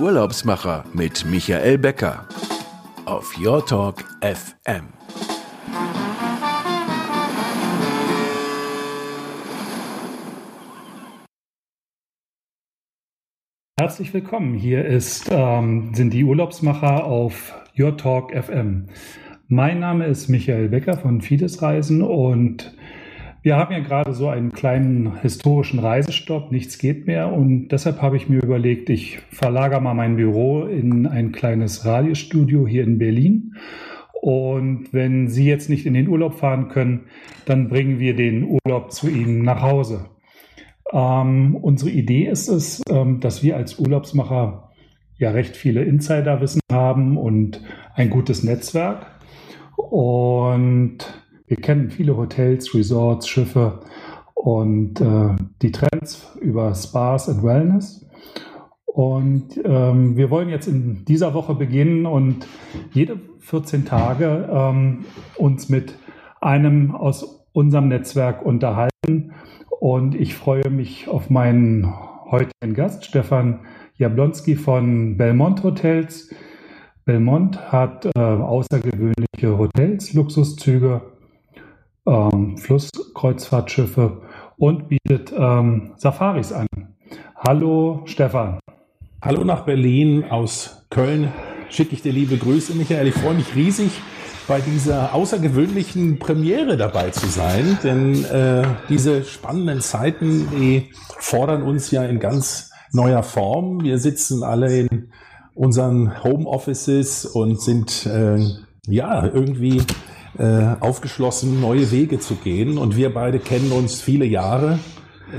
Urlaubsmacher mit Michael Becker auf Your Talk FM. Herzlich willkommen. Hier ist, ähm, sind die Urlaubsmacher auf Your Talk FM. Mein Name ist Michael Becker von Fides Reisen und wir haben ja gerade so einen kleinen historischen Reisestopp, nichts geht mehr und deshalb habe ich mir überlegt, ich verlagere mal mein Büro in ein kleines Radiostudio hier in Berlin. Und wenn Sie jetzt nicht in den Urlaub fahren können, dann bringen wir den Urlaub zu Ihnen nach Hause. Ähm, unsere Idee ist es, ähm, dass wir als Urlaubsmacher ja recht viele Insiderwissen haben und ein gutes Netzwerk. Und wir kennen viele Hotels, Resorts, Schiffe und äh, die Trends über Spas und Wellness. Und ähm, wir wollen jetzt in dieser Woche beginnen und jede 14 Tage ähm, uns mit einem aus unserem Netzwerk unterhalten. Und ich freue mich auf meinen heutigen Gast, Stefan Jablonski von Belmont Hotels. Belmont hat äh, außergewöhnliche Hotels, Luxuszüge ähm, Flusskreuzfahrtschiffe und bietet ähm, Safaris an. Hallo Stefan. Hallo nach Berlin aus Köln. Schicke ich dir liebe Grüße, Michael. Ich freue mich riesig, bei dieser außergewöhnlichen Premiere dabei zu sein, denn äh, diese spannenden Zeiten, die fordern uns ja in ganz neuer Form. Wir sitzen alle in unseren Homeoffices und sind äh, ja irgendwie äh, aufgeschlossen, neue Wege zu gehen. Und wir beide kennen uns viele Jahre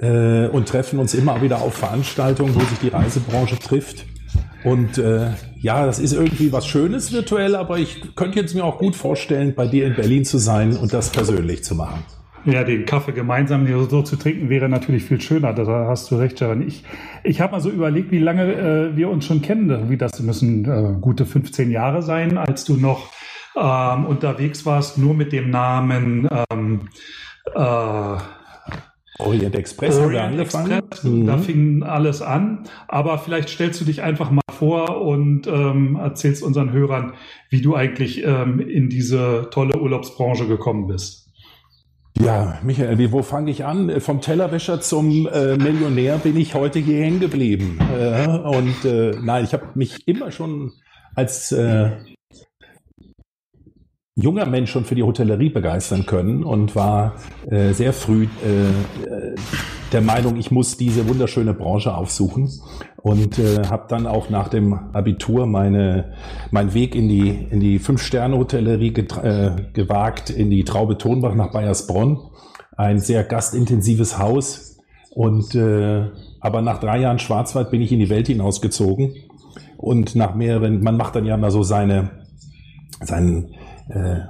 äh, und treffen uns immer wieder auf Veranstaltungen, wo sich die Reisebranche trifft. Und äh, ja, das ist irgendwie was Schönes virtuell, aber ich könnte jetzt mir auch gut vorstellen, bei dir in Berlin zu sein und das persönlich zu machen. Ja, den Kaffee gemeinsam so zu trinken wäre natürlich viel schöner. Da hast du recht, Sharon. Ich, ich habe mal so überlegt, wie lange äh, wir uns schon kennen. Wie das müssen äh, gute 15 Jahre sein, als du noch ähm, unterwegs warst, nur mit dem Namen ähm, äh, Orient Express Orient angefangen. Express, mhm. Da fing alles an. Aber vielleicht stellst du dich einfach mal vor und ähm, erzählst unseren Hörern, wie du eigentlich ähm, in diese tolle Urlaubsbranche gekommen bist. Ja, Michael, wo fange ich an? Vom Tellerwäscher zum äh, Millionär bin ich heute hier hängen geblieben. Äh, und äh, nein, ich habe mich immer schon als äh, junger Mensch schon für die Hotellerie begeistern können und war äh, sehr früh äh, der Meinung, ich muss diese wunderschöne Branche aufsuchen und äh, habe dann auch nach dem Abitur meine meinen Weg in die in die fünf Sterne Hotellerie äh, gewagt in die Traube Tonbach nach Bayersbronn, ein sehr gastintensives Haus und äh, aber nach drei Jahren Schwarzwald bin ich in die Welt hinausgezogen und nach mehreren man macht dann ja mal so seine seinen äh,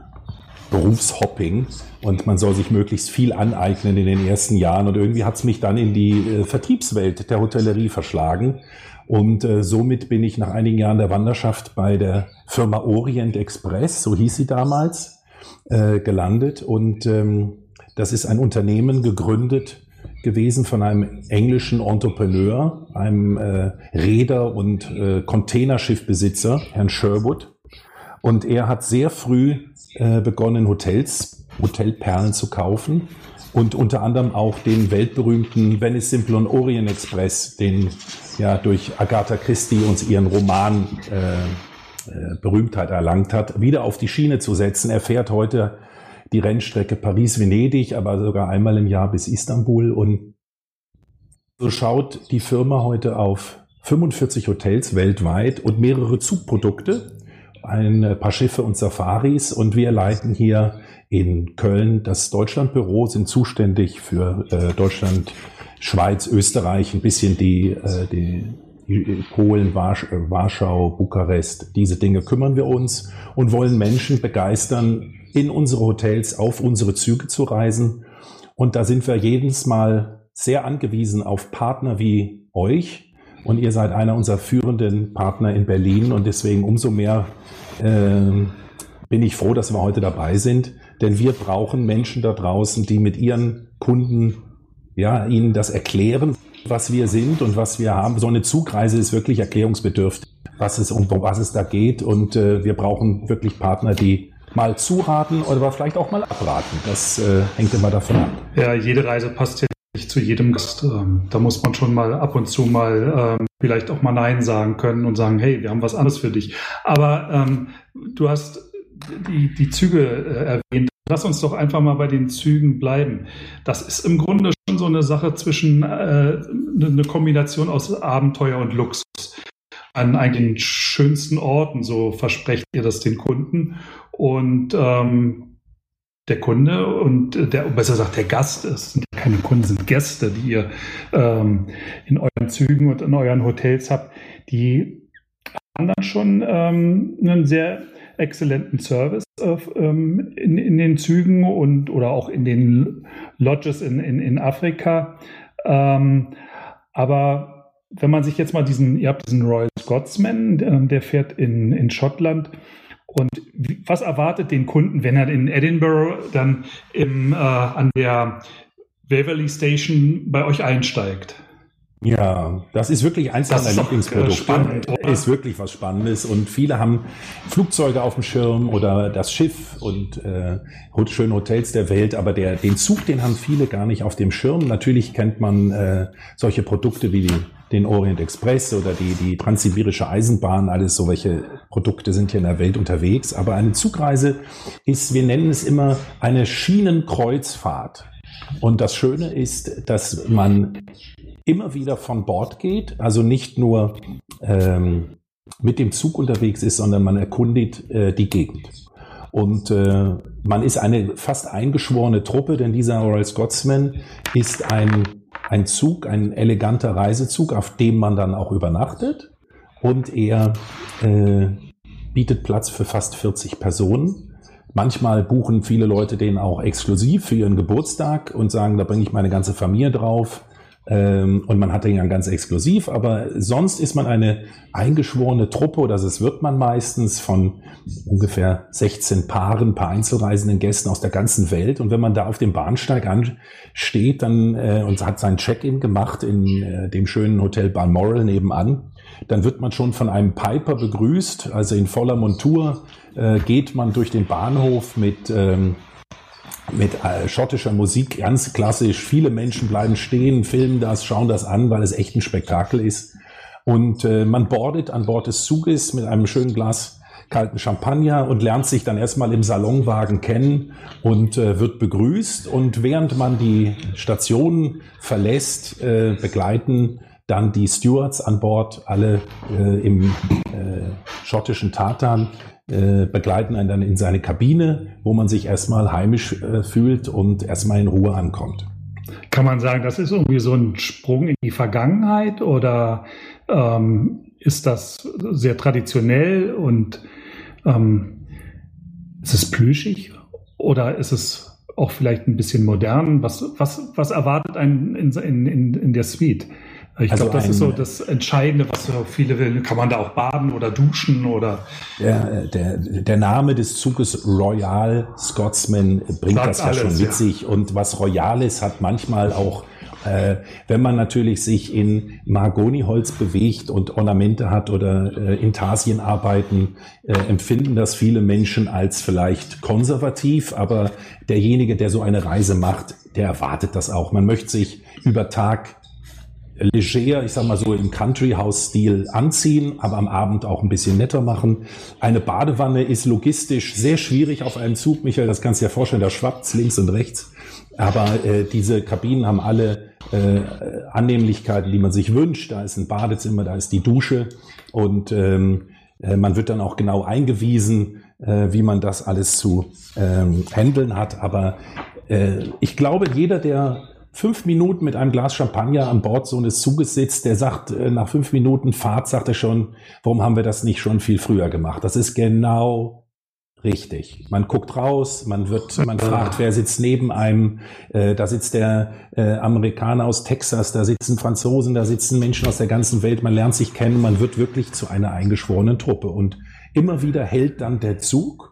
Berufshopping und man soll sich möglichst viel aneignen in den ersten Jahren. Und irgendwie hat es mich dann in die äh, Vertriebswelt der Hotellerie verschlagen. Und äh, somit bin ich nach einigen Jahren der Wanderschaft bei der Firma Orient Express, so hieß sie damals, äh, gelandet. Und ähm, das ist ein Unternehmen gegründet gewesen von einem englischen Entrepreneur, einem äh, Räder- und äh, Containerschiffbesitzer, Herrn Sherwood. Und er hat sehr früh äh, begonnen, Hotels, Hotelperlen zu kaufen und unter anderem auch den weltberühmten Venice Simple und Orient Express, den ja durch Agatha Christie uns ihren Roman äh, äh, Berühmtheit erlangt hat, wieder auf die Schiene zu setzen. Er fährt heute die Rennstrecke Paris-Venedig, aber sogar einmal im Jahr bis Istanbul und so schaut die Firma heute auf 45 Hotels weltweit und mehrere Zugprodukte ein paar Schiffe und Safaris und wir leiten hier in Köln das Deutschlandbüro, sind zuständig für äh, Deutschland, Schweiz, Österreich, ein bisschen die, äh, die, Polen, Warsch, äh, Warschau, Bukarest. Diese Dinge kümmern wir uns und wollen Menschen begeistern, in unsere Hotels, auf unsere Züge zu reisen. Und da sind wir jedes Mal sehr angewiesen auf Partner wie euch, und ihr seid einer unserer führenden Partner in Berlin und deswegen umso mehr äh, bin ich froh, dass wir heute dabei sind, denn wir brauchen Menschen da draußen, die mit ihren Kunden ja ihnen das erklären, was wir sind und was wir haben. So eine Zugreise ist wirklich erklärungsbedürftig, was es um was es da geht. Und äh, wir brauchen wirklich Partner, die mal zuraten oder vielleicht auch mal abraten. Das äh, hängt immer davon ab. Ja, jede Reise passt ja nicht zu jedem Gast. Ähm, da muss man schon mal ab und zu mal ähm, vielleicht auch mal Nein sagen können und sagen, hey, wir haben was anderes für dich. Aber ähm, du hast die, die Züge äh, erwähnt. Lass uns doch einfach mal bei den Zügen bleiben. Das ist im Grunde schon so eine Sache zwischen äh, eine Kombination aus Abenteuer und Luxus. An eigentlich schönsten Orten, so versprecht ihr das den Kunden. Und ähm, der Kunde und der, besser gesagt, der Gast, es sind keine Kunden, sind Gäste, die ihr ähm, in euren Zügen und in euren Hotels habt, die haben dann schon ähm, einen sehr exzellenten Service ähm, in, in den Zügen und oder auch in den Lodges in, in, in Afrika. Ähm, aber wenn man sich jetzt mal diesen, ihr habt diesen Royal Scotsman, der, der fährt in, in Schottland. Und was erwartet den Kunden, wenn er in Edinburgh dann im, äh, an der Waverley Station bei euch einsteigt? Ja, das ist wirklich eins meiner Lieblingsprodukte. Spannend, ist wirklich was Spannendes und viele haben Flugzeuge auf dem Schirm oder das Schiff und äh, schöne Hotels der Welt, aber der, den Zug, den haben viele gar nicht auf dem Schirm. Natürlich kennt man äh, solche Produkte wie die, den Orient Express oder die, die Transsibirische Eisenbahn, alles so welche Produkte sind hier in der Welt unterwegs. Aber eine Zugreise ist, wir nennen es immer eine Schienenkreuzfahrt. Und das Schöne ist, dass man immer wieder von Bord geht, also nicht nur ähm, mit dem Zug unterwegs ist, sondern man erkundigt äh, die Gegend. Und äh, man ist eine fast eingeschworene Truppe, denn dieser Royal Scotsman ist ein, ein Zug, ein eleganter Reisezug, auf dem man dann auch übernachtet. Und er äh, bietet Platz für fast 40 Personen. Manchmal buchen viele Leute den auch exklusiv für ihren Geburtstag und sagen, da bringe ich meine ganze Familie drauf. Ähm, und man hat den ja ganz exklusiv, aber sonst ist man eine eingeschworene Truppe, oder das wird man meistens von ungefähr 16 Paaren, paar einzelreisenden Gästen aus der ganzen Welt. Und wenn man da auf dem Bahnsteig ansteht dann, äh, und hat sein Check-in gemacht in äh, dem schönen Hotel Balmoral nebenan, dann wird man schon von einem Piper begrüßt, also in voller Montur äh, geht man durch den Bahnhof mit ähm, mit äh, schottischer Musik, ganz klassisch. Viele Menschen bleiben stehen, filmen das, schauen das an, weil es echt ein Spektakel ist. Und äh, man bordet an Bord des Zuges mit einem schönen Glas kalten Champagner und lernt sich dann erstmal im Salonwagen kennen und äh, wird begrüßt. Und während man die Station verlässt, äh, begleiten dann die Stewards an Bord, alle äh, im äh, schottischen Tartan, äh, begleiten einen dann in seine Kabine, wo man sich erstmal heimisch äh, fühlt und erstmal in Ruhe ankommt. Kann man sagen, das ist irgendwie so ein Sprung in die Vergangenheit oder ähm, ist das sehr traditionell und ähm, ist es plüschig oder ist es auch vielleicht ein bisschen modern? Was, was, was erwartet einen in, in, in der Suite? Ich also glaube, das ist so das Entscheidende, was so viele will. Kann man da auch baden oder duschen oder? Der, der, der Name des Zuges Royal Scotsman bringt das ja alles, schon mit ja. sich. Und was Royal ist, hat manchmal auch äh, wenn man natürlich sich in Mahagoniholz bewegt und Ornamente hat oder äh, Intarsien arbeiten, äh, empfinden das viele Menschen als vielleicht konservativ, aber derjenige, der so eine Reise macht, der erwartet das auch. Man möchte sich über Tag leger, ich sag mal so im Country House Stil anziehen, aber am Abend auch ein bisschen netter machen. Eine Badewanne ist logistisch sehr schwierig auf einem Zug, Michael, das kannst du dir vorstellen, da schwappt's links und rechts. Aber äh, diese Kabinen haben alle äh, Annehmlichkeiten, die man sich wünscht. Da ist ein Badezimmer, da ist die Dusche und ähm, äh, man wird dann auch genau eingewiesen, äh, wie man das alles zu ähm, handeln hat. Aber äh, ich glaube, jeder, der fünf Minuten mit einem Glas Champagner an Bord so eines Zuges sitzt, der sagt, äh, nach fünf Minuten Fahrt sagt er schon, warum haben wir das nicht schon viel früher gemacht? Das ist genau richtig. Man guckt raus, man wird, man fragt, wer sitzt neben einem. Äh, da sitzt der äh, Amerikaner aus Texas, da sitzen Franzosen, da sitzen Menschen aus der ganzen Welt. Man lernt sich kennen, man wird wirklich zu einer eingeschworenen Truppe. Und immer wieder hält dann der Zug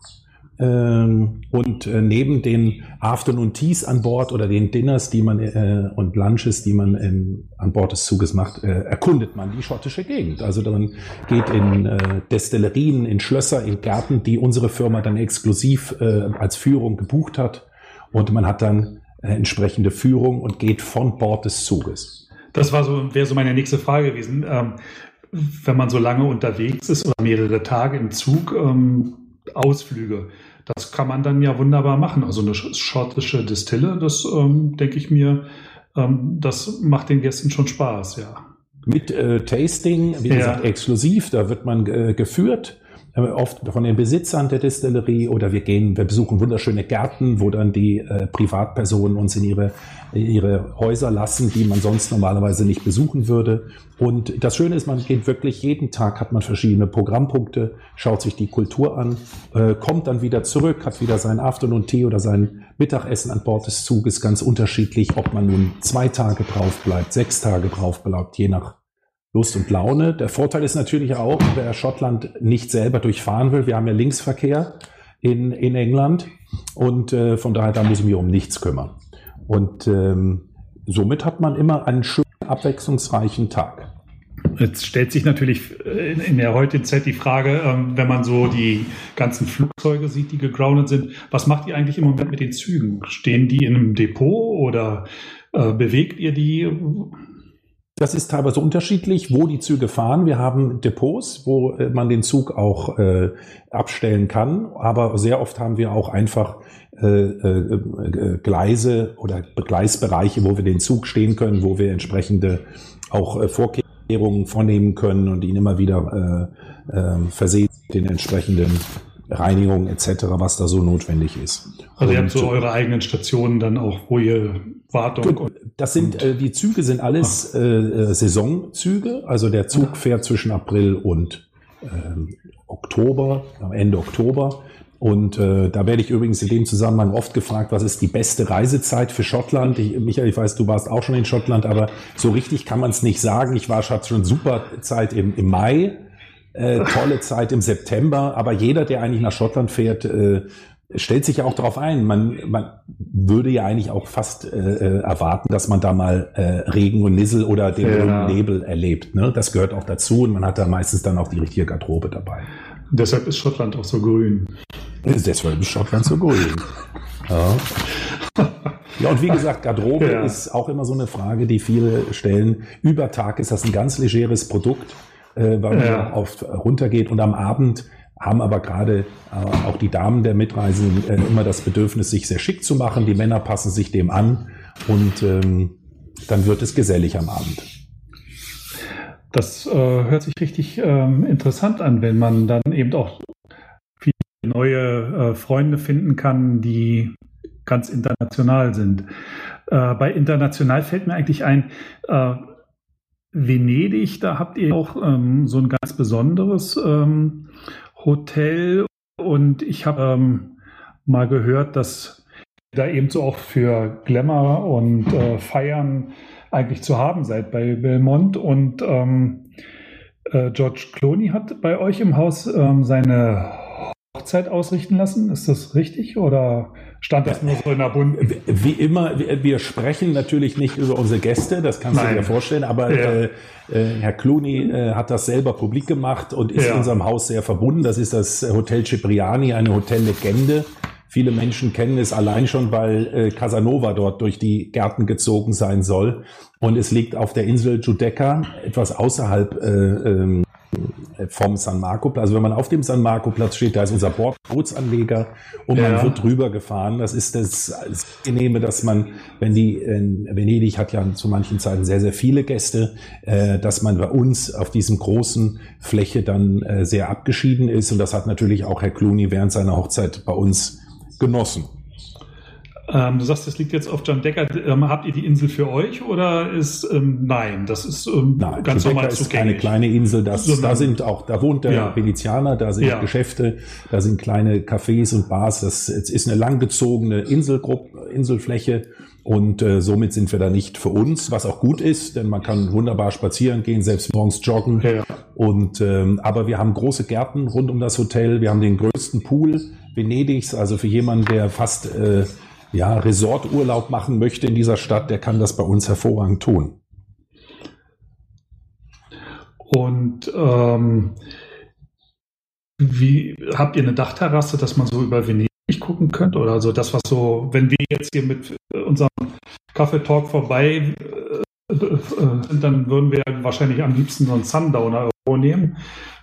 und äh, neben den Afternoon Teas an Bord oder den Dinners, die man äh, und Lunches, die man in, an Bord des Zuges macht, äh, erkundet man die schottische Gegend. Also man geht in äh, Destillerien, in Schlösser, in Gärten, die unsere Firma dann exklusiv äh, als Führung gebucht hat. Und man hat dann äh, entsprechende Führung und geht von Bord des Zuges. Das war so, wäre so meine nächste Frage gewesen. Ähm, wenn man so lange unterwegs ist oder mehrere Tage im Zug, ähm, Ausflüge. Das kann man dann ja wunderbar machen. Also eine schottische Distille, das ähm, denke ich mir, ähm, das macht den Gästen schon Spaß, ja. Mit äh, Tasting, wie ja. gesagt, exklusiv, da wird man äh, geführt oft von den Besitzern der Distillerie oder wir gehen, wir besuchen wunderschöne Gärten, wo dann die äh, Privatpersonen uns in ihre, ihre Häuser lassen, die man sonst normalerweise nicht besuchen würde. Und das Schöne ist, man geht wirklich jeden Tag, hat man verschiedene Programmpunkte, schaut sich die Kultur an, äh, kommt dann wieder zurück, hat wieder sein Afternoon Tea oder sein Mittagessen an Bord des Zuges, ganz unterschiedlich, ob man nun zwei Tage drauf bleibt, sechs Tage drauf bleibt, je nach Lust und Laune. Der Vorteil ist natürlich auch, wer Schottland nicht selber durchfahren will, wir haben ja Linksverkehr in, in England und äh, von daher, da muss ich mich um nichts kümmern. Und ähm, somit hat man immer einen schönen, abwechslungsreichen Tag. Jetzt stellt sich natürlich äh, in der heutigen Zeit die Frage, ähm, wenn man so die ganzen Flugzeuge sieht, die gegroundet sind, was macht ihr eigentlich im Moment mit den Zügen? Stehen die in einem Depot oder äh, bewegt ihr die? Das ist teilweise unterschiedlich, wo die Züge fahren. Wir haben Depots, wo äh, man den Zug auch äh, abstellen kann, aber sehr oft haben wir auch einfach äh, äh, äh, Gleise oder Gleisbereiche, wo wir den Zug stehen können, wo wir entsprechende auch äh, Vorkehrungen vornehmen können und ihn immer wieder äh, äh, versehen mit den entsprechenden Reinigung etc., was da so notwendig ist. Also ihr habt so eure eigenen Stationen dann auch, wo ihr Wartung. Das sind äh, die Züge sind alles äh, äh, Saisonzüge. Also der Zug fährt zwischen April und äh, Oktober, am Ende Oktober. Und äh, da werde ich übrigens in dem Zusammenhang oft gefragt, was ist die beste Reisezeit für Schottland? Ich, Michael, ich weiß, du warst auch schon in Schottland, aber so richtig kann man es nicht sagen. Ich war schon super Zeit im, im Mai äh, tolle Zeit im September, aber jeder, der eigentlich nach Schottland fährt, äh, stellt sich ja auch darauf ein. Man, man würde ja eigentlich auch fast äh, äh erwarten, dass man da mal äh, Regen und Nissel oder den ja. Nebel erlebt. Ne? Das gehört auch dazu und man hat da meistens dann auch die richtige Garderobe dabei. Deshalb ist Schottland auch so grün. Deshalb ist Schottland so grün. Ja. Ja, und wie gesagt, Garderobe ja. ist auch immer so eine Frage, die viele stellen. Über Tag ist das ein ganz legeres Produkt äh, weil man ja. oft runtergeht und am Abend haben aber gerade äh, auch die Damen der Mitreisenden äh, immer das Bedürfnis, sich sehr schick zu machen. Die Männer passen sich dem an und ähm, dann wird es gesellig am Abend. Das äh, hört sich richtig ähm, interessant an, wenn man dann eben auch viele neue äh, Freunde finden kann, die ganz international sind. Äh, bei international fällt mir eigentlich ein, äh, Venedig, da habt ihr auch ähm, so ein ganz besonderes ähm, Hotel und ich habe ähm, mal gehört, dass da eben so auch für Glamour und äh, Feiern eigentlich zu haben seid bei Belmont und ähm, äh, George Clooney hat bei euch im Haus ähm, seine Hochzeit ausrichten lassen. Ist das richtig oder stand das nur so in der Bund? Wie immer, wir sprechen natürlich nicht über unsere Gäste, das kannst Nein. du dir vorstellen, aber ja. äh, äh, Herr Clooney äh, hat das selber publik gemacht und ist ja. unserem Haus sehr verbunden. Das ist das Hotel Cipriani, eine Hotellegende. Viele Menschen kennen es allein schon, weil äh, Casanova dort durch die Gärten gezogen sein soll. Und es liegt auf der Insel Giudecca, etwas außerhalb äh, ähm, vom San Marco Platz. Also wenn man auf dem San Marco Platz steht, da ist unser Bootsanleger und ja. man wird drüber gefahren. Das ist das, das Genehme, dass man, wenn die, in Venedig hat ja zu manchen Zeiten sehr, sehr viele Gäste, äh, dass man bei uns auf diesem großen Fläche dann äh, sehr abgeschieden ist. Und das hat natürlich auch Herr Clooney während seiner Hochzeit bei uns genossen. Ähm, du sagst, das liegt jetzt auf John Decker. Ähm, habt ihr die Insel für euch oder ist ähm, nein? Das ist ähm, nein, ganz John normal Decker ist keine kleine Insel. Das, so, da sind auch, da wohnt der ja. Venezianer, da sind ja. Geschäfte, da sind kleine Cafés und Bars. Das ist eine langgezogene Inselgruppe, Inselfläche Und äh, somit sind wir da nicht für uns, was auch gut ist, denn man kann wunderbar spazieren gehen, selbst morgens joggen. Ja. Und ähm, aber wir haben große Gärten rund um das Hotel. Wir haben den größten Pool Venedigs, also für jemanden, der fast äh, ja Resorturlaub machen möchte in dieser Stadt, der kann das bei uns hervorragend tun. Und ähm, wie habt ihr eine Dachterrasse, dass man so über Venedig gucken könnte? Oder so das, was so, wenn wir jetzt hier mit unserem Kaffeetalk vorbei äh, äh, sind, dann würden wir wahrscheinlich am liebsten so einen Sundowner nehmen.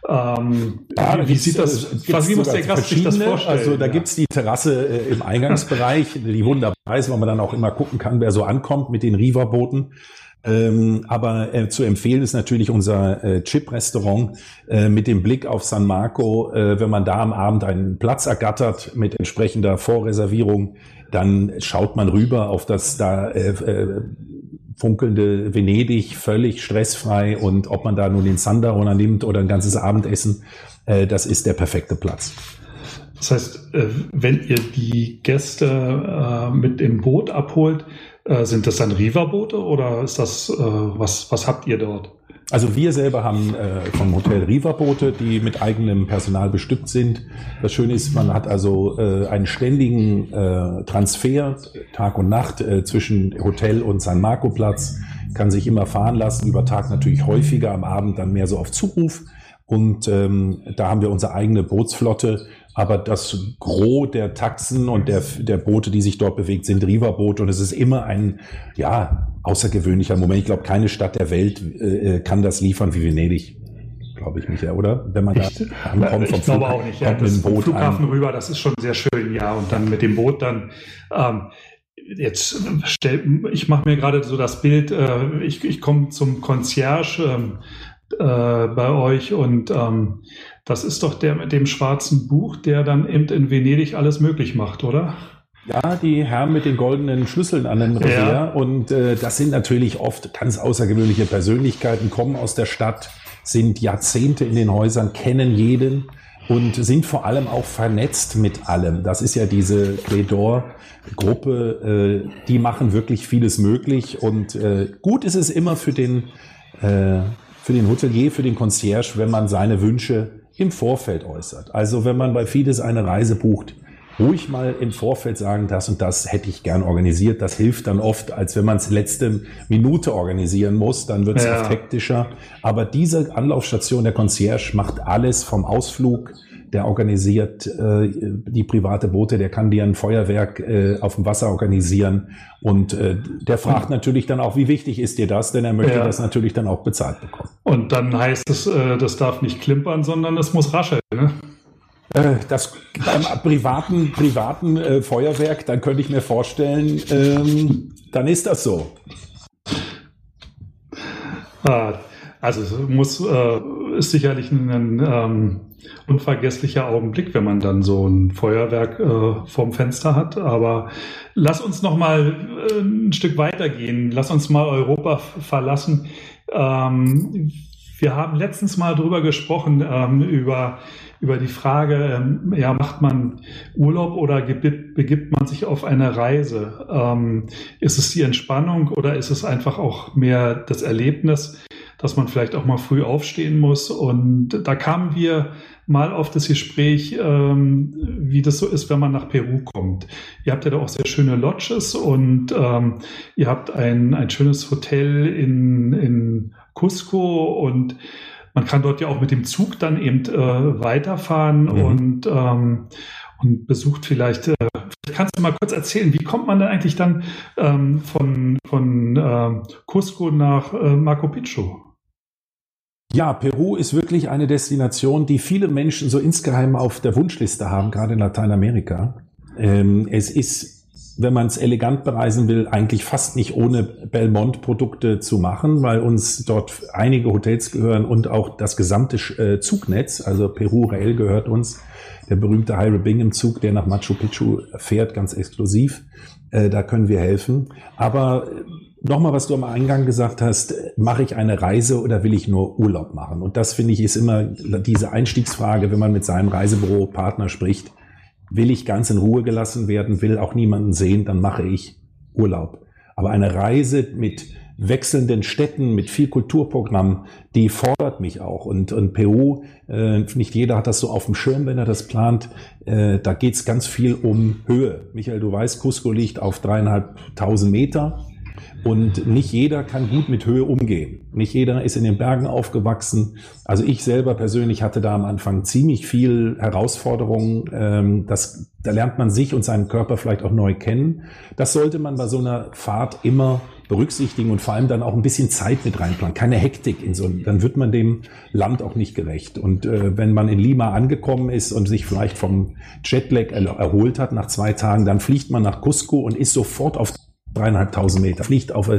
Ähm, ja, wie sieht das, was, wie muss der Gast sich das vorstellen? Also da ja. gibt's die Terrasse äh, im Eingangsbereich, die wunderbar ist, wo man dann auch immer gucken kann, wer so ankommt mit den Riva-Booten. Ähm, aber äh, zu empfehlen ist natürlich unser äh, Chip-Restaurant äh, mit dem Blick auf San Marco. Äh, wenn man da am Abend einen Platz ergattert mit entsprechender Vorreservierung, dann schaut man rüber auf das da äh, äh, funkelnde Venedig völlig stressfrei und ob man da nun den Sundowner nimmt oder ein ganzes Abendessen, äh, das ist der perfekte Platz. Das heißt, äh, wenn ihr die Gäste äh, mit dem Boot abholt, sind das dann Riva-Boote oder ist das, was, was habt ihr dort? Also wir selber haben äh, vom Hotel Riva-Boote, die mit eigenem Personal bestückt sind. Das Schöne ist, man hat also äh, einen ständigen äh, Transfer Tag und Nacht äh, zwischen Hotel und San Marco Platz, kann sich immer fahren lassen, über Tag natürlich häufiger, am Abend dann mehr so auf Zuruf. Und ähm, da haben wir unsere eigene Bootsflotte, aber das Gros der Taxen und der, der Boote, die sich dort bewegt, sind Riva-Boote und es ist immer ein, ja, außergewöhnlicher Moment. Ich glaube, keine Stadt der Welt äh, äh kann das liefern wie Venedig. Glaube ich nicht, ja, oder? Wenn man da ankommt vom ich glaube auch nicht. Ja, das Boot Flughafen an. rüber, das ist schon sehr schön, ja. Und dann mit dem Boot dann ähm, jetzt stell, ich mache mir gerade so das Bild, äh, ich, ich komme zum Concierge ähm, äh, bei euch und ähm, das ist doch der mit dem schwarzen Buch, der dann eben in Venedig alles möglich macht, oder? Ja, die Herren mit den goldenen Schlüsseln an den Revier. Ja. Und äh, das sind natürlich oft ganz außergewöhnliche Persönlichkeiten, kommen aus der Stadt, sind Jahrzehnte in den Häusern, kennen jeden und sind vor allem auch vernetzt mit allem. Das ist ja diese Pledor-Gruppe, äh, die machen wirklich vieles möglich. Und äh, gut ist es immer für den, äh, für den Hotelier, für den Concierge, wenn man seine Wünsche im Vorfeld äußert. Also wenn man bei Fides eine Reise bucht, ruhig mal im Vorfeld sagen, das und das hätte ich gern organisiert. Das hilft dann oft, als wenn man es letzte Minute organisieren muss, dann wird es ja. oft hektischer. Aber diese Anlaufstation der Concierge macht alles vom Ausflug der organisiert äh, die private Boote, der kann dir ein Feuerwerk äh, auf dem Wasser organisieren und äh, der fragt natürlich dann auch, wie wichtig ist dir das, denn er möchte ja. das natürlich dann auch bezahlt bekommen. Und dann heißt es, äh, das darf nicht klimpern, sondern es muss rascheln, ne? Äh, das beim privaten, privaten äh, Feuerwerk, dann könnte ich mir vorstellen, ähm, dann ist das so. Ah, also es muss äh, ist sicherlich ein ähm, unvergesslicher Augenblick, wenn man dann so ein Feuerwerk äh, vorm Fenster hat. Aber lass uns noch mal äh, ein Stück weitergehen. Lass uns mal Europa verlassen. Ähm, wir haben letztens mal drüber gesprochen, ähm, über, über die Frage, ähm, ja, macht man Urlaub oder begibt man sich auf eine Reise? Ähm, ist es die Entspannung oder ist es einfach auch mehr das Erlebnis? dass man vielleicht auch mal früh aufstehen muss. Und da kamen wir mal auf das Gespräch, ähm, wie das so ist, wenn man nach Peru kommt. Ihr habt ja da auch sehr schöne Lodges und ähm, ihr habt ein, ein schönes Hotel in, in Cusco und man kann dort ja auch mit dem Zug dann eben äh, weiterfahren mhm. und, ähm, und besucht vielleicht, äh, kannst du mal kurz erzählen, wie kommt man denn eigentlich dann ähm, von, von äh, Cusco nach äh, Machu Picchu? Ja, Peru ist wirklich eine Destination, die viele Menschen so insgeheim auf der Wunschliste haben, gerade in Lateinamerika. Ähm, es ist, wenn man es elegant bereisen will, eigentlich fast nicht ohne Belmont-Produkte zu machen, weil uns dort einige Hotels gehören und auch das gesamte äh, Zugnetz. Also Peru Rail gehört uns. Der berühmte Hyre Bingham Zug, der nach Machu Picchu fährt, ganz exklusiv. Äh, da können wir helfen. Aber Nochmal, was du am Eingang gesagt hast, mache ich eine Reise oder will ich nur Urlaub machen? Und das finde ich ist immer diese Einstiegsfrage, wenn man mit seinem Reisebüro Partner spricht. Will ich ganz in Ruhe gelassen werden, will auch niemanden sehen, dann mache ich Urlaub. Aber eine Reise mit wechselnden Städten, mit viel Kulturprogramm, die fordert mich auch. Und, und Peru, äh, nicht jeder hat das so auf dem Schirm, wenn er das plant. Äh, da geht's ganz viel um Höhe. Michael, du weißt, Cusco liegt auf dreieinhalbtausend Meter. Und nicht jeder kann gut mit Höhe umgehen. Nicht jeder ist in den Bergen aufgewachsen. Also ich selber persönlich hatte da am Anfang ziemlich viel Herausforderungen. Ähm, das, da lernt man sich und seinen Körper vielleicht auch neu kennen. Das sollte man bei so einer Fahrt immer berücksichtigen und vor allem dann auch ein bisschen Zeit mit reinplanen. Keine Hektik in so, dann wird man dem Land auch nicht gerecht. Und äh, wenn man in Lima angekommen ist und sich vielleicht vom Jetlag erholt hat nach zwei Tagen, dann fliegt man nach Cusco und ist sofort auf dreieinhalbtausend Meter. Fliegt auf,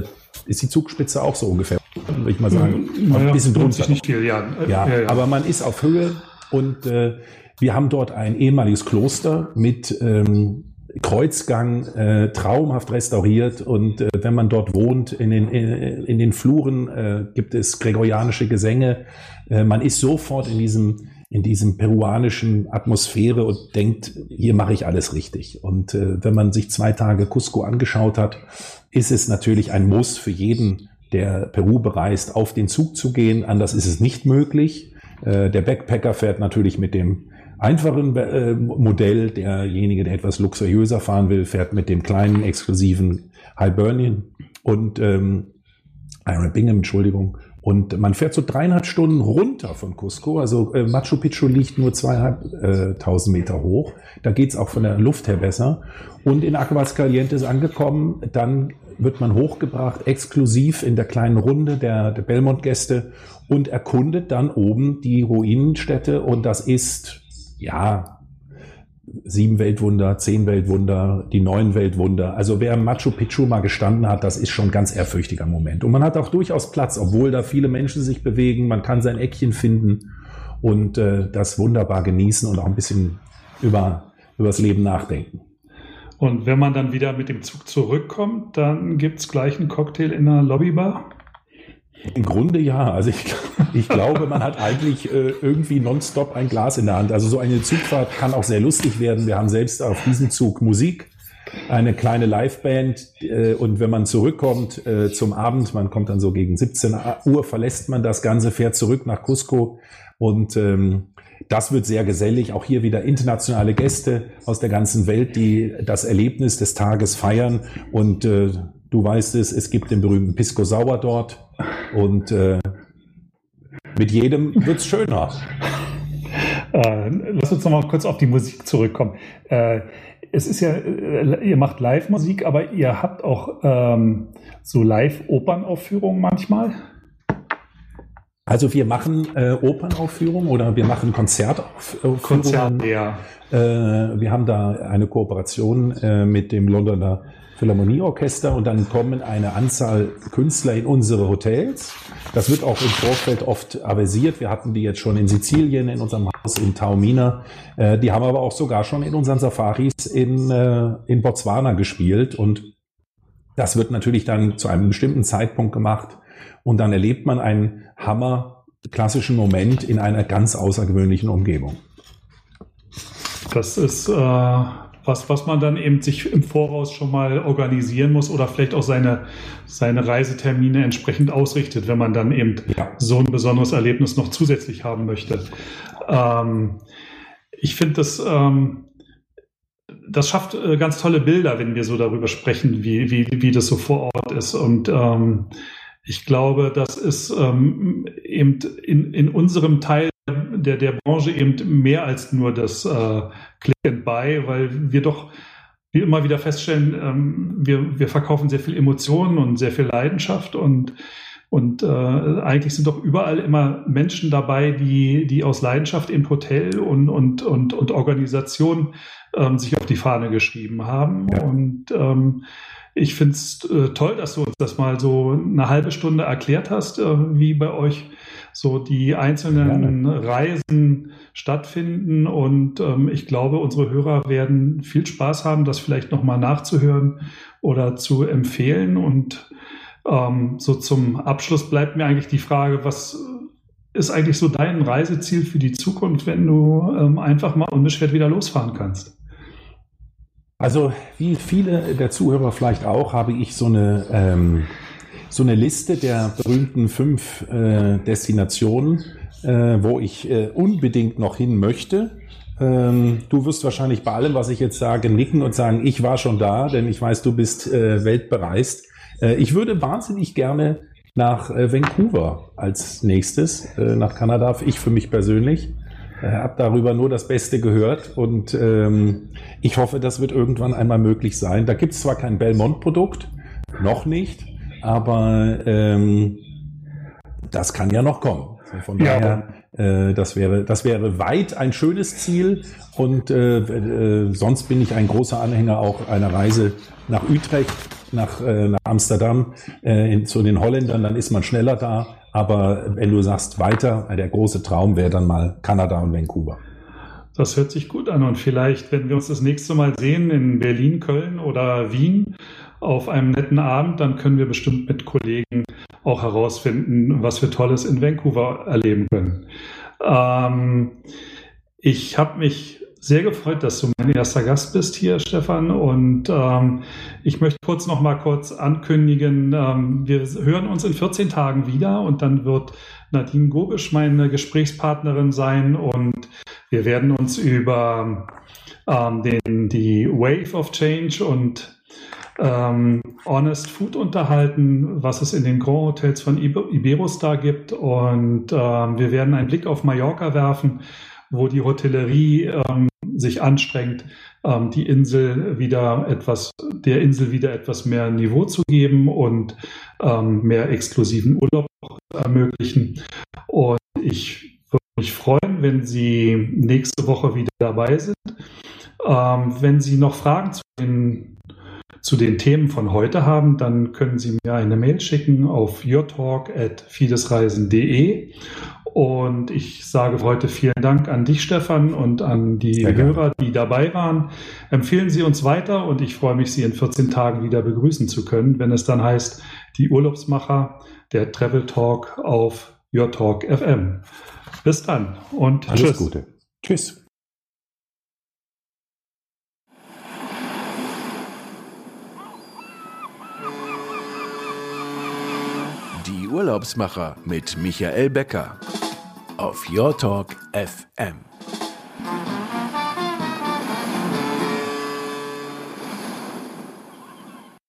ist die Zugspitze auch so ungefähr, würde ich mal sagen. Naja, ein bisschen drunter. Nicht viel, ja. Ja, ja, ja. aber man ist auf Höhe und äh, wir haben dort ein ehemaliges Kloster mit ähm, Kreuzgang äh, traumhaft restauriert und äh, wenn man dort wohnt, in den, in, in den Fluren äh, gibt es gregorianische Gesänge. Äh, man ist sofort in diesem in diesem peruanischen Atmosphäre und denkt, hier mache ich alles richtig. Und äh, wenn man sich zwei Tage Cusco angeschaut hat, ist es natürlich ein Muss für jeden, der Peru bereist, auf den Zug zu gehen. Anders ist es nicht möglich. Äh, der Backpacker fährt natürlich mit dem einfachen äh, Modell. Derjenige, der etwas luxuriöser fahren will, fährt mit dem kleinen, exklusiven Hibernian und ähm, Iron Bingham, Entschuldigung. Und man fährt so dreieinhalb Stunden runter von Cusco. Also äh, Machu Picchu liegt nur zweieinhalbtausend äh, Meter hoch. Da geht's auch von der Luft her besser. Und in Aguascalientes angekommen, dann wird man hochgebracht, exklusiv in der kleinen Runde der, der Belmont-Gäste und erkundet dann oben die Ruinenstätte. Und das ist ja, sieben Weltwunder, zehn Weltwunder, die neun Weltwunder. Also wer Machu Picchu mal gestanden hat, das ist schon ein ganz ehrfürchtiger Moment. Und man hat auch durchaus Platz, obwohl da viele Menschen sich bewegen. Man kann sein Eckchen finden und äh, das wunderbar genießen und auch ein bisschen über, über das Leben nachdenken. Und wenn man dann wieder mit dem Zug zurückkommt, dann gibt es gleich einen Cocktail in der Lobbybar? Im Grunde ja. Also ich, ich glaube, man hat eigentlich äh, irgendwie nonstop ein Glas in der Hand. Also so eine Zugfahrt kann auch sehr lustig werden. Wir haben selbst auf diesem Zug Musik, eine kleine Liveband äh, und wenn man zurückkommt äh, zum Abend, man kommt dann so gegen 17 Uhr, verlässt man das Ganze, fährt zurück nach Cusco und ähm, das wird sehr gesellig. Auch hier wieder internationale Gäste aus der ganzen Welt, die das Erlebnis des Tages feiern. Und äh, du weißt es, es gibt den berühmten Pisco Sauer dort. Und äh, mit jedem wird es schöner. Äh, lass uns noch mal kurz auf die Musik zurückkommen. Äh, es ist ja, äh, ihr macht Live-Musik, aber ihr habt auch ähm, so Live-Opernaufführungen manchmal. Also wir machen äh, Opernaufführungen oder wir machen Konzertaufführungen. Konzert, ja. Äh, wir haben da eine Kooperation äh, mit dem Londoner Philharmonieorchester und dann kommen eine Anzahl Künstler in unsere Hotels. Das wird auch im Vorfeld oft avisiert. Wir hatten die jetzt schon in Sizilien, in unserem Haus in Taormina. Äh, die haben aber auch sogar schon in unseren Safaris in, äh, in Botswana gespielt und das wird natürlich dann zu einem bestimmten Zeitpunkt gemacht und dann erlebt man einen Hammer klassischen Moment in einer ganz außergewöhnlichen Umgebung. Das ist äh was, was man dann eben sich im Voraus schon mal organisieren muss oder vielleicht auch seine, seine Reisetermine entsprechend ausrichtet, wenn man dann eben ja. so ein besonderes Erlebnis noch zusätzlich haben möchte. Ähm, ich finde das, ähm, das schafft äh, ganz tolle Bilder, wenn wir so darüber sprechen, wie, wie, wie das so vor Ort ist. Und ähm, ich glaube, das ist ähm, eben in, in unserem Teil der, der Branche eben mehr als nur das äh, Click and Buy, weil wir doch wie immer wieder feststellen, ähm, wir, wir verkaufen sehr viel Emotionen und sehr viel Leidenschaft und und äh, eigentlich sind doch überall immer Menschen dabei, die, die aus Leidenschaft im Hotel und, und, und, und Organisation ähm, sich auf die Fahne geschrieben haben. Ja. Und ähm, ich finde es äh, toll, dass du uns das mal so eine halbe Stunde erklärt hast, äh, wie bei euch so die einzelnen Gerne. Reisen stattfinden. Und ähm, ich glaube, unsere Hörer werden viel Spaß haben, das vielleicht nochmal nachzuhören oder zu empfehlen. Und ähm, so zum Abschluss bleibt mir eigentlich die Frage, was ist eigentlich so dein Reiseziel für die Zukunft, wenn du ähm, einfach mal unbeschwert wieder losfahren kannst? Also wie viele der Zuhörer vielleicht auch, habe ich so eine, ähm, so eine Liste der berühmten fünf äh, Destinationen, äh, wo ich äh, unbedingt noch hin möchte. Ähm, du wirst wahrscheinlich bei allem, was ich jetzt sage, nicken und sagen, ich war schon da, denn ich weiß, du bist äh, weltbereist. Äh, ich würde wahnsinnig gerne nach äh, Vancouver als nächstes, äh, nach Kanada, ich für mich persönlich. Äh, habe darüber nur das Beste gehört und ähm, ich hoffe, das wird irgendwann einmal möglich sein. Da gibt es zwar kein Belmont-Produkt, noch nicht, aber ähm, das kann ja noch kommen. Also von ja, daher, äh, das wäre, das wäre weit ein schönes Ziel und äh, sonst bin ich ein großer Anhänger auch einer Reise nach Utrecht, nach, äh, nach Amsterdam, äh, in, zu den Holländern, dann ist man schneller da. Aber wenn du sagst weiter, der große Traum wäre dann mal Kanada und Vancouver. Das hört sich gut an. Und vielleicht, wenn wir uns das nächste Mal sehen in Berlin, Köln oder Wien auf einem netten Abend, dann können wir bestimmt mit Kollegen auch herausfinden, was wir Tolles in Vancouver erleben können. Ähm, ich habe mich sehr gefreut, dass du mein erster Gast bist hier, Stefan. Und ähm, ich möchte kurz noch mal kurz ankündigen, ähm, wir hören uns in 14 Tagen wieder und dann wird Nadine Gobisch meine Gesprächspartnerin sein und wir werden uns über ähm, den, die Wave of Change und ähm, Honest Food unterhalten, was es in den Grand Hotels von Iberostar gibt. Und ähm, wir werden einen Blick auf Mallorca werfen, wo die Hotellerie ähm, sich anstrengt, ähm, die Insel wieder etwas, der Insel wieder etwas mehr Niveau zu geben und ähm, mehr exklusiven Urlaub ermöglichen. Und ich würde mich freuen, wenn Sie nächste Woche wieder dabei sind. Ähm, wenn Sie noch Fragen zu den, zu den Themen von heute haben, dann können Sie mir eine Mail schicken auf yourtalk.fidesreisen.de und ich sage heute vielen Dank an dich, Stefan, und an die Sehr Hörer, die dabei waren. Empfehlen Sie uns weiter und ich freue mich, Sie in 14 Tagen wieder begrüßen zu können, wenn es dann heißt, die Urlaubsmacher, der Travel Talk auf Your Talk FM. Bis dann und Alles tschüss. Gute. Tschüss. Die Urlaubsmacher mit Michael Becker auf Your Talk FM.